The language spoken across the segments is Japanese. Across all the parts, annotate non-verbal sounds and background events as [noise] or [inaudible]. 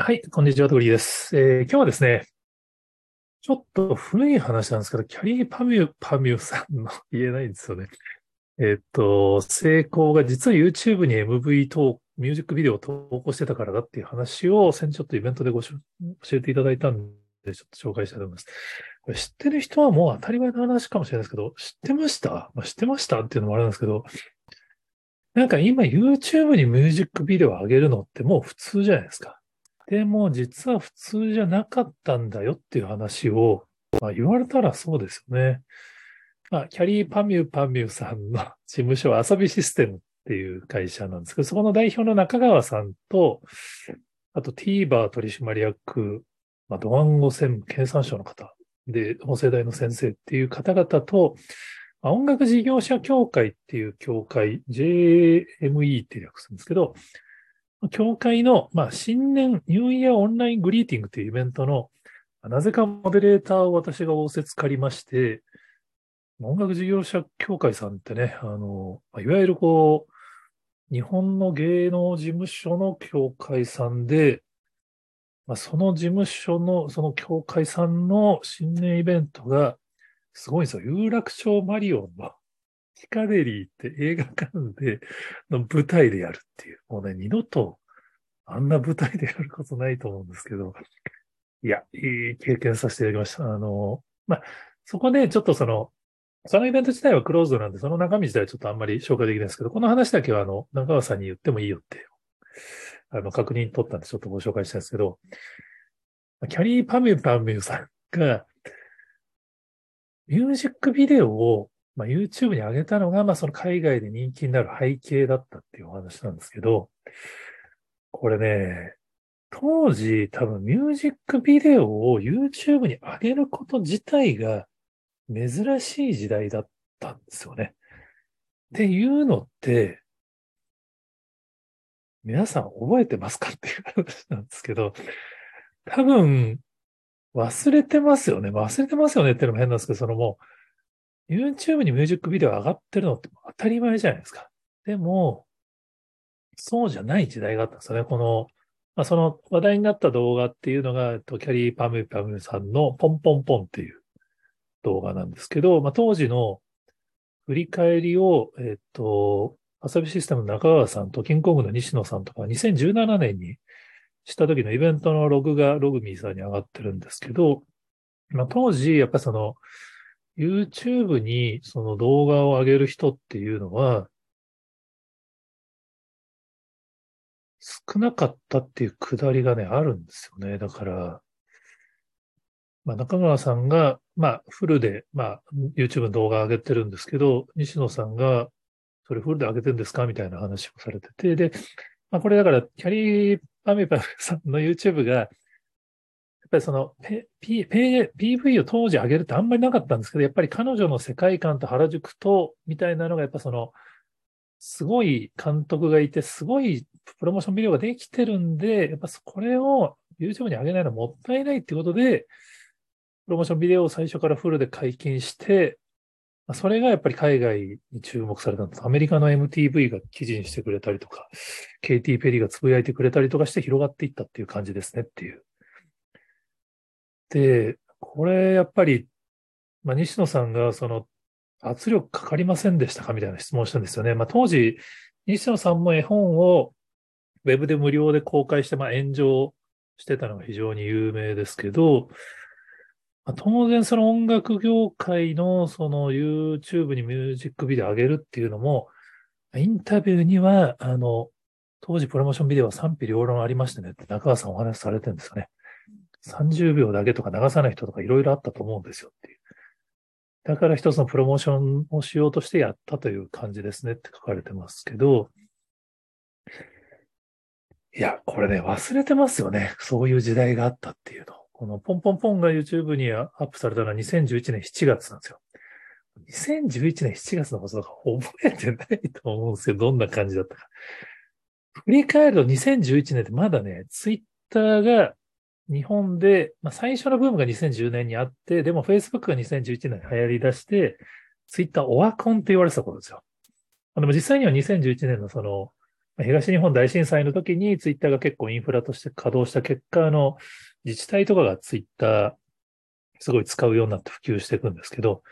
はい、こんにちは、トグリーです。えー今日はですね、ちょっと古い話なんですけど、キャリーパミュ、パミュさんの言えないんですよね。[laughs] えっと、成功が実は YouTube に MV とミュージックビデオを投稿してたからだっていう話を先日ちょっとイベントでごし教えていただいたんで、ちょっと紹介したいと思います。これ知ってる人はもう当たり前の話かもしれないですけど、知ってました？まあ、知ってましたっていうのもあるんですけど、なんか今 YouTube にミュージックビデオを上げるのってもう普通じゃないですか。でも実は普通じゃなかったんだよっていう話を、まあ、言われたらそうですよね。まあ、キャリーパミューパミューさんの [laughs] 事務所は遊びシステムっていう会社なんですけど、そこの代表の中川さんと、あと TVer 取締役、まあ、ドワンゴ専務経産省の方で、法政大の先生っていう方々と、まあ音楽事業者協会っていう協会、JME って略するんですけど、協会の、まあ、新年ニューイヤーオンライングリーティングというイベントの、なぜかモデレーターを私が仰せつかりまして、音楽事業者協会さんってね、あの、いわゆるこう、日本の芸能事務所の協会さんで、まあ、その事務所の、その協会さんの新年イベントが、すごいんですよ。有楽町マリオンのヒカデリーって映画館での舞台でやるっていう。もうね、二度とあんな舞台でやることないと思うんですけど、いや、いい経験させていただきました。あの、まあ、そこでちょっとその、そのイベント自体はクローズドなんで、その中身自体はちょっとあんまり紹介できないんですけど、この話だけはあの、中川さんに言ってもいいよって、あの、確認取ったんでちょっとご紹介したんですけど、キャリーパミュパミュさんが、ミュージックビデオを、まあ、YouTube に上げたのが、まあ、その海外で人気になる背景だったっていうお話なんですけど、これね、当時多分ミュージックビデオを YouTube に上げること自体が珍しい時代だったんですよね。っていうのって、皆さん覚えてますかっていう話なんですけど、多分忘れてますよね。忘れてますよねっていうのも変なんですけど、そのもう YouTube にミュージックビデオ上がってるのって当たり前じゃないですか。でも、そうじゃない時代があったんですよね。この、まあ、その話題になった動画っていうのが、キャリーパムパムさんのポンポンポンっていう動画なんですけど、まあ、当時の振り返りを、えっと、アサビシステムの中川さんとキングコングの西野さんとか2017年にした時のイベントのログがログミーさんに上がってるんですけど、まあ、当時、やっぱその、YouTube にその動画を上げる人っていうのは、少なかったっていうくだりがね、あるんですよね。だから、まあ、中川さんが、まあ、フルで、まあ、YouTube の動画上げてるんですけど、西野さんが、それフルで上げてるんですか？みたいな話をされてて、で、まあ、これだから、キャリーパミパミさんの YouTube が、っぱりその、P、P、PV を当時上げるってあんまりなかったんですけど、やっぱり彼女の世界観と原宿と、みたいなのが、やっぱその、すごい監督がいて、すごいプロモーションビデオができてるんで、やっぱこれを YouTube に上げないのはもったいないってことで、プロモーションビデオを最初からフルで解禁して、それがやっぱり海外に注目されたんです。アメリカの MTV が記事にしてくれたりとか、KT ペリーがつぶやいてくれたりとかして広がっていったっていう感じですねっていう。で、これやっぱり、まあ、西野さんがその圧力かかりませんでしたか？みたいな質問したんですよね。まあ、当時、西野さんも絵本をウェブで無料で公開して、まあ、炎上してたのが非常に有名ですけど、まあ、当然その音楽業界のその YouTube にミュージックビデオ上げるっていうのも、インタビューには、あの、当時プロモーションビデオは賛否両論ありましてねって中川さんお話しされてるんですよね。30秒だけとか流さない人とかいろいろあったと思うんですよっていう。だから一つのプロモーションをしようとしてやったという感じですねって書かれてますけど、いや、これね、忘れてますよね。そういう時代があったっていうの。このポンポンポンが YouTube にアップされたのは2011年7月なんですよ。2011年7月のこととか覚えてないと思うんですけど、どんな感じだったか。振り返ると2011年ってまだね、Twitter が日本で、まあ、最初のブームが2010年にあって、でも Facebook が2011年に流行り出して、Twitter オワコンって言われてたことですよ。でも実際には2011年のその、東日本大震災の時にツイッターが結構インフラとして稼働した結果、の、自治体とかがツイッターすごい使うようになって普及していくんですけど、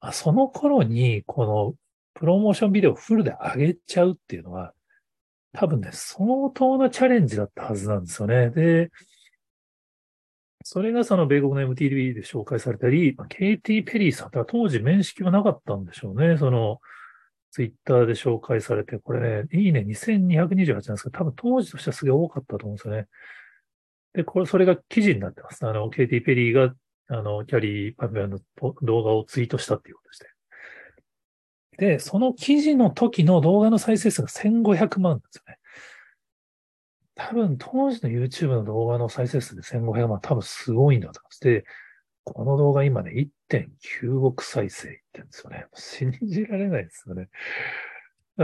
あその頃にこのプロモーションビデオをフルで上げちゃうっていうのは、多分ね、相当なチャレンジだったはずなんですよね。で、それがその米国の MTV で紹介されたり、ケイティ・ペリーさんとは当時面識はなかったんでしょうね。その、ツイッターで紹介されて、これね、いいね、2228なんですけど、多分当時としてはすげえ多かったと思うんですよね。で、これ、それが記事になってます。あの、ケイティ・ペリーが、あの、キャリー・パミアの動画をツイートしたっていうことでして。で、その記事の時の動画の再生数が1500万なんですよ。多分当時の YouTube の動画の再生数で1500万多分すごいんだと思います。で、この動画今ね、1.9億再生いってるんですよね。信じられないですよね。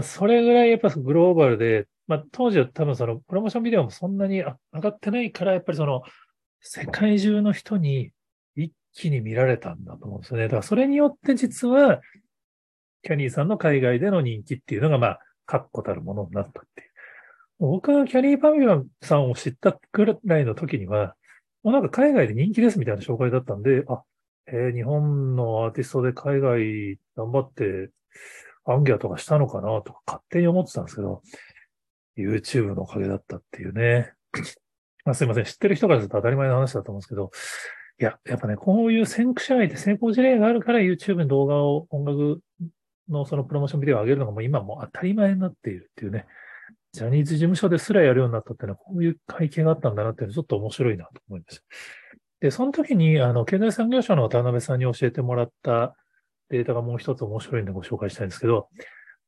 それぐらいやっぱグローバルで、まあ当時は多分そのプロモーションビデオもそんなに上がってないから、やっぱりその世界中の人に一気に見られたんだと思うんですよね。だからそれによって実はキャニーさんの海外での人気っていうのが、まあ、確固たるものになったって。僕がキャリー・パミュランさんを知ったくらいの時には、もうなんか海外で人気ですみたいな紹介だったんで、あ、えー、日本のアーティストで海外頑張ってアンギャとかしたのかなとか勝手に思ってたんですけど、YouTube のおかげだったっていうね。まあすいません。知ってる人からすると当たり前の話だと思うんですけど、いや、やっぱね、こういう先駆者相手成功事例があるから YouTube に動画を音楽のそのプロモーションビデオを上げるのがもう今もう当たり前になっているっていうね。ジャニーズ事務所ですらやるようになったっていうのはこういう背景があったんだなっていうのはちょっと面白いなと思いました。で、その時に、あの、経済産業省の渡辺さんに教えてもらったデータがもう一つ面白いんでご紹介したいんですけど、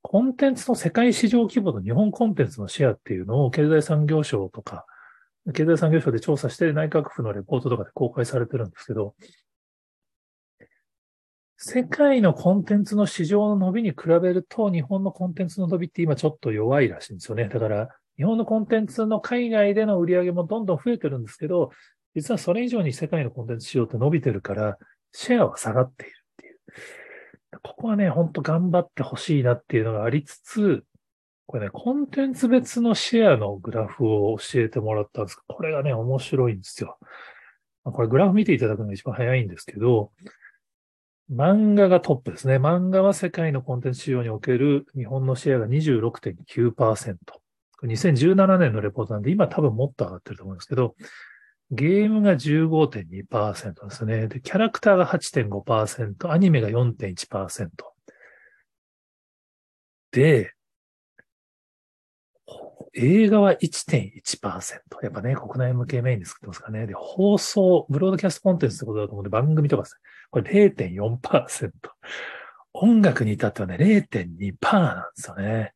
コンテンツの世界市場規模の日本コンテンツのシェアっていうのを経済産業省とか、経済産業省で調査して内閣府のレポートとかで公開されてるんですけど、世界のコンテンツの市場の伸びに比べると、日本のコンテンツの伸びって今ちょっと弱いらしいんですよね。だから、日本のコンテンツの海外での売り上げもどんどん増えてるんですけど、実はそれ以上に世界のコンテンツ市場って伸びてるから、シェアは下がっているっていう。ここはね、ほんと頑張ってほしいなっていうのがありつつ、これね、コンテンツ別のシェアのグラフを教えてもらったんですこれがね、面白いんですよ。これグラフ見ていただくのが一番早いんですけど、漫画がトップですね。漫画は世界のコンテンツ市場における日本のシェアが26.9%。2017年のレポートなんで、今多分もっと上がってると思うんですけど、ゲームが15.2%ですね。で、キャラクターが8.5%、アニメが4.1%。で、映画は1.1%。やっぱね、国内向けメインで作ってますからね。で、放送、ブロードキャストコンテンツってことだと思うんで、番組とかですね。これ0.4%。音楽に至ってはね、0.2%なんですよね。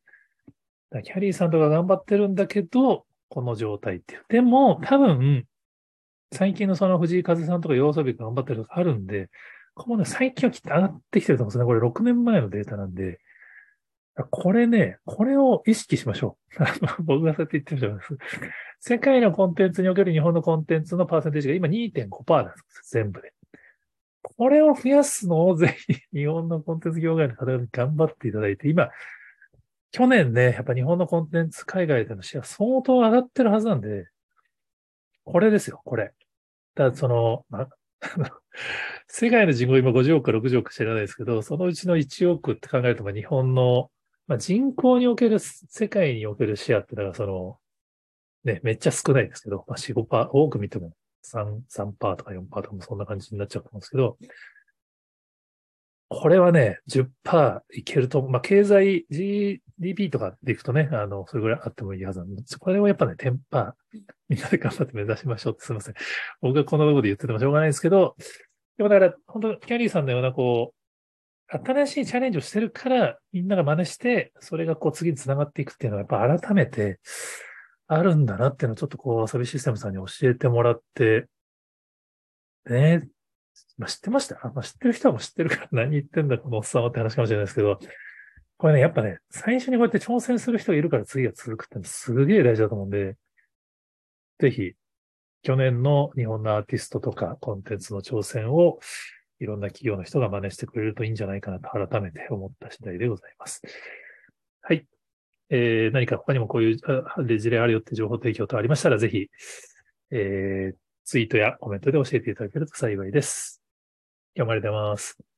キャリーさんとか頑張ってるんだけど、この状態っていう。でも、多分、最近のその藤井風さんとか要素日頑張ってるとかあるんで、ここもね、最近はきっと上がってきてると思うんですね。これ6年前のデータなんで、これね、これを意識しましょう。[laughs] 僕がそうやって言ってるじゃないです。世界のコンテンツにおける日本のコンテンツのパーセンテージが今2.5%なんです。全部で。これを増やすのをぜひ日本のコンテンツ業界の方に頑張っていただいて、今、去年ね、やっぱ日本のコンテンツ海外でのシェア相当上がってるはずなんで、これですよ、これ。だその、ま [laughs] 世界の人口今50億か60億か知らないですけど、そのうちの1億って考えると、日本のまあ、人口における、世界におけるシェアってのが、その、ね、めっちゃ少ないですけど、まあ、4、5%、多く見ても3、3%とか4%とかもそんな感じになっちゃうと思うんですけど、これはね、10%いけると、まあ、経済 GDP とかでいくとね、あの、それぐらいあってもいいはずなんです。これをやっぱね、10%、みんなで頑張って目指しましょうってすみません。僕がこのところで言っててもしょうがないですけど、でもだから、本当キャリーさんのような、こう、新しいチャレンジをしてるから、みんなが真似して、それがこう次に繋がっていくっていうのは、やっぱ改めてあるんだなっていうのをちょっとこう、遊びシステムさんに教えてもらって、ね、まあ、知ってました？まあ、知ってる人はもう知ってるから [laughs] 何言ってんだ、このおっさんはって話かもしれないですけど、これね、やっぱね、最初にこうやって挑戦する人がいるから次が続くってのすげえ大事だと思うんで、ぜひ、去年の日本のアーティストとかコンテンツの挑戦をいろんな企業の人が真似してくれるといいんじゃないかなと改めて思った次第でございます。はい。えー何か他にもこういう事例あるよって情報提供とありましたら、ぜひ、えーツイートやコメントで教えていただけると幸いです。今日もありがとうございます。